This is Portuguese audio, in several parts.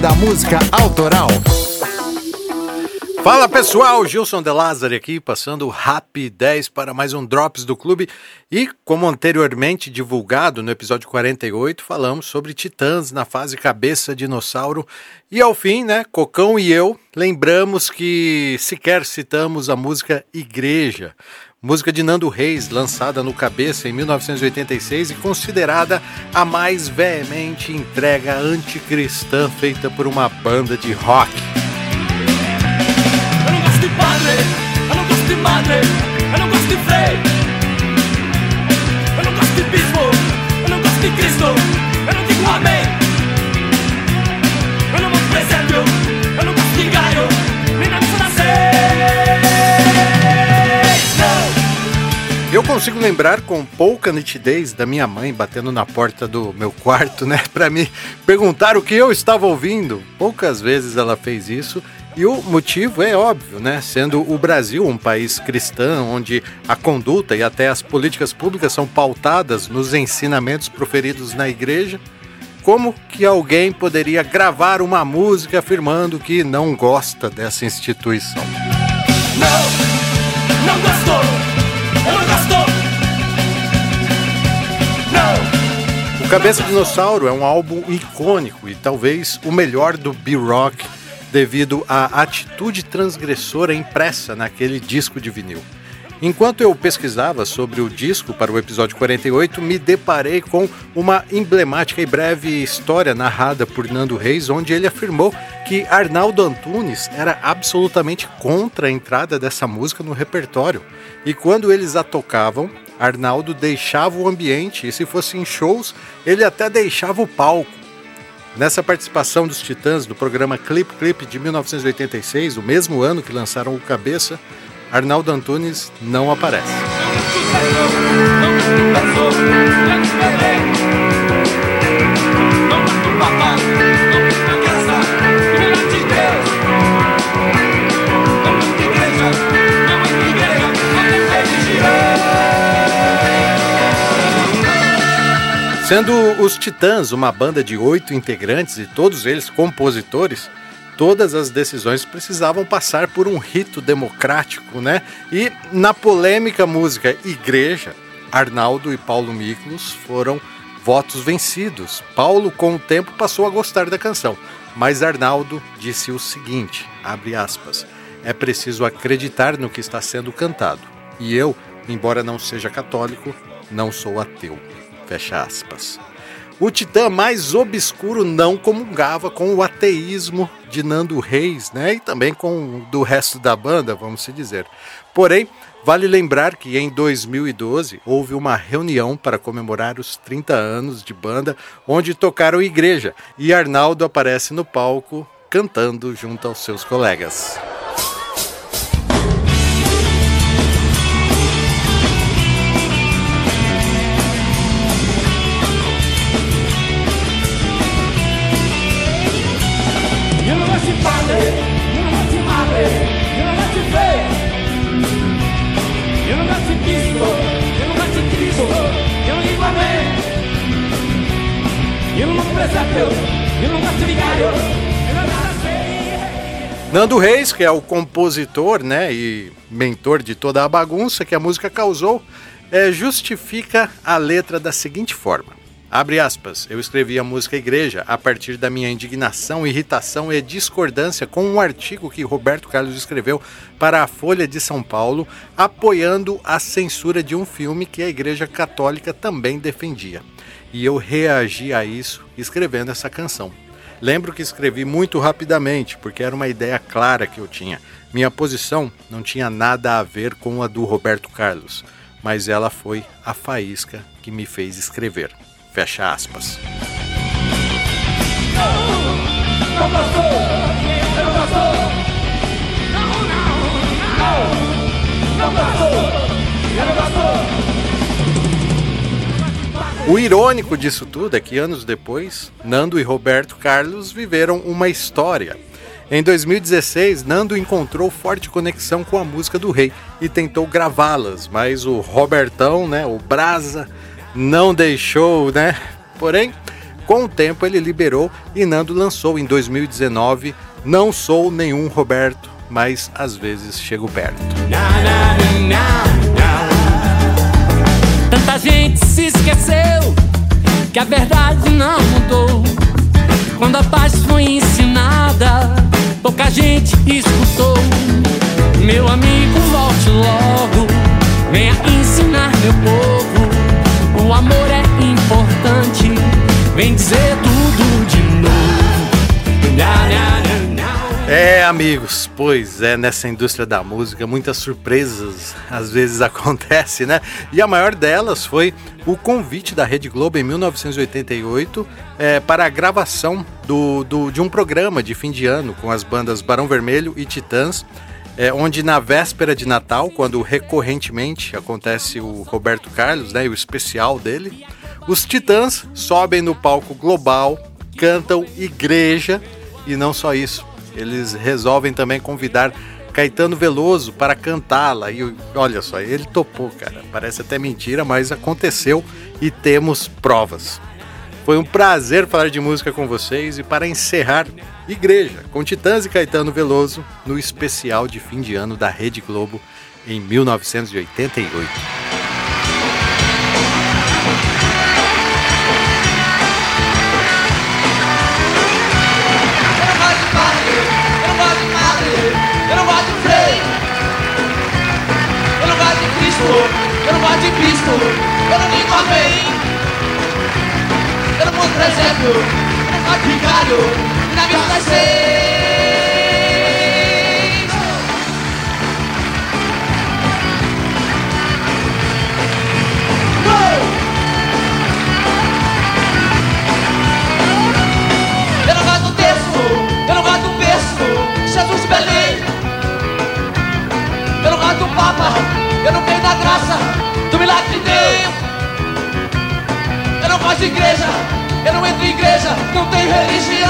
da música autoral. Fala pessoal, Gilson De Lázari aqui, passando o Rap 10 para mais um Drops do Clube. E, como anteriormente divulgado no episódio 48, falamos sobre Titãs na fase cabeça dinossauro. E ao fim, né, Cocão e eu lembramos que sequer citamos a música Igreja, música de Nando Reis, lançada no Cabeça em 1986 e considerada a mais veemente entrega anticristã feita por uma banda de rock. Eu não gosto de padre, eu não gosto de madre, eu não gosto de frei. Eu não gosto de bispo, eu não gosto de Cristo, eu não digo amém. Eu não de presépio, consigo lembrar com pouca nitidez da minha mãe batendo na porta do meu quarto, né, para me perguntar o que eu estava ouvindo. Poucas vezes ela fez isso. E o motivo é óbvio, né? Sendo o Brasil um país cristão, onde a conduta e até as políticas públicas são pautadas nos ensinamentos proferidos na igreja, como que alguém poderia gravar uma música afirmando que não gosta dessa instituição? Não, não gosto, O Cabeça Dinossauro é um álbum icônico e talvez o melhor do B-Rock devido à atitude transgressora impressa naquele disco de vinil. Enquanto eu pesquisava sobre o disco para o episódio 48, me deparei com uma emblemática e breve história narrada por Nando Reis, onde ele afirmou que Arnaldo Antunes era absolutamente contra a entrada dessa música no repertório. E quando eles a tocavam, Arnaldo deixava o ambiente e, se fossem shows, ele até deixava o palco. Nessa participação dos Titãs do programa Clip Clip de 1986, o mesmo ano que lançaram o Cabeça, Arnaldo Antunes não aparece. não Sendo os Titãs uma banda de oito integrantes e todos eles compositores, todas as decisões precisavam passar por um rito democrático, né? E na polêmica música Igreja, Arnaldo e Paulo Miklos foram votos vencidos. Paulo, com o tempo, passou a gostar da canção, mas Arnaldo disse o seguinte, abre aspas, é preciso acreditar no que está sendo cantado. E eu, embora não seja católico, não sou ateu. Fecha aspas. O titã mais obscuro não comungava com o ateísmo de Nando Reis, né? E também com do resto da banda, vamos se dizer. Porém, vale lembrar que em 2012 houve uma reunião para comemorar os 30 anos de banda, onde tocaram Igreja e Arnaldo aparece no palco cantando junto aos seus colegas. Nando Reis, que é o compositor né, e mentor de toda a bagunça que a música causou, é, justifica a letra da seguinte forma. Abre aspas, eu escrevi a música Igreja a partir da minha indignação, irritação e discordância com um artigo que Roberto Carlos escreveu para a Folha de São Paulo, apoiando a censura de um filme que a Igreja Católica também defendia. E eu reagi a isso escrevendo essa canção. Lembro que escrevi muito rapidamente, porque era uma ideia clara que eu tinha. Minha posição não tinha nada a ver com a do Roberto Carlos, mas ela foi a faísca que me fez escrever. Fecha aspas. Não gostou, eu não gostou. Não, não, não. Não gostou, O irônico disso tudo é que anos depois, Nando e Roberto Carlos viveram uma história. Em 2016, Nando encontrou forte conexão com a música do rei e tentou gravá-las, mas o Robertão, né, o Brasa, não deixou, né? Porém, Com o tempo ele liberou e Nando lançou em 2019 Não Sou Nenhum Roberto, mas às vezes chego perto. Tanta gente se esqueceu que a verdade não mudou. Quando a paz foi ensinada, pouca gente É, amigos, pois é, nessa indústria da música muitas surpresas às vezes acontecem, né? E a maior delas foi o convite da Rede Globo em 1988 é, para a gravação do, do- de um programa de fim de ano com as bandas Barão Vermelho e Titãs, é, onde na véspera de Natal, quando recorrentemente acontece o Roberto Carlos, né, o especial dele, os Titãs sobem no palco global, cantam Igreja e não só isso, eles resolvem também convidar Caetano Veloso para cantá-la. E olha só, ele topou, cara. Parece até mentira, mas aconteceu e temos provas. Foi um prazer falar de música com vocês e para encerrar, Igreja, com Titãs e Caetano Veloso, no especial de fim de ano da Rede Globo em 1988. Presépio, e na missa das seis. Eu não gosto do texto, eu não gosto do berço, Jesus de Belém. Eu não gosto do Papa, eu não creio na graça do milagre de Deus. Eu não gosto de igreja, eu não entro em igreja, não tenho religião.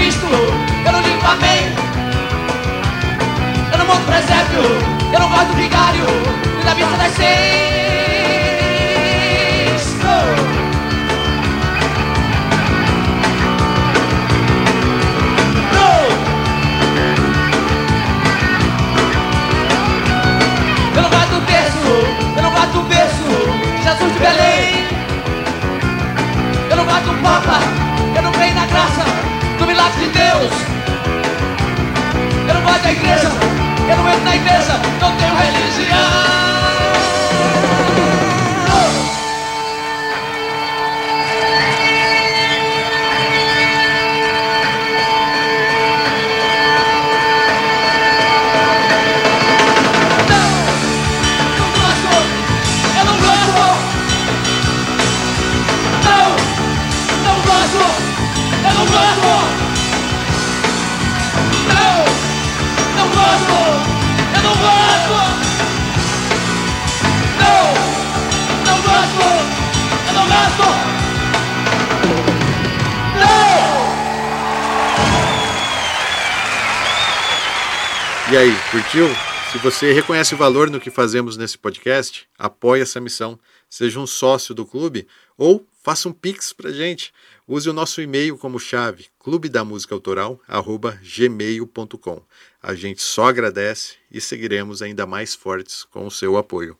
Cristo, eu não digo amém. Eu não monto presépio, eu não gosto do vigário e da missa das seis. E aí, curtiu? Se você reconhece o valor no que fazemos nesse podcast, apoie essa missão. Seja um sócio do clube ou faça um pix pra gente. Use o nosso e-mail como chave, clubedamusicaautoral@gmail.com. A gente só agradece e seguiremos ainda mais fortes com o seu apoio.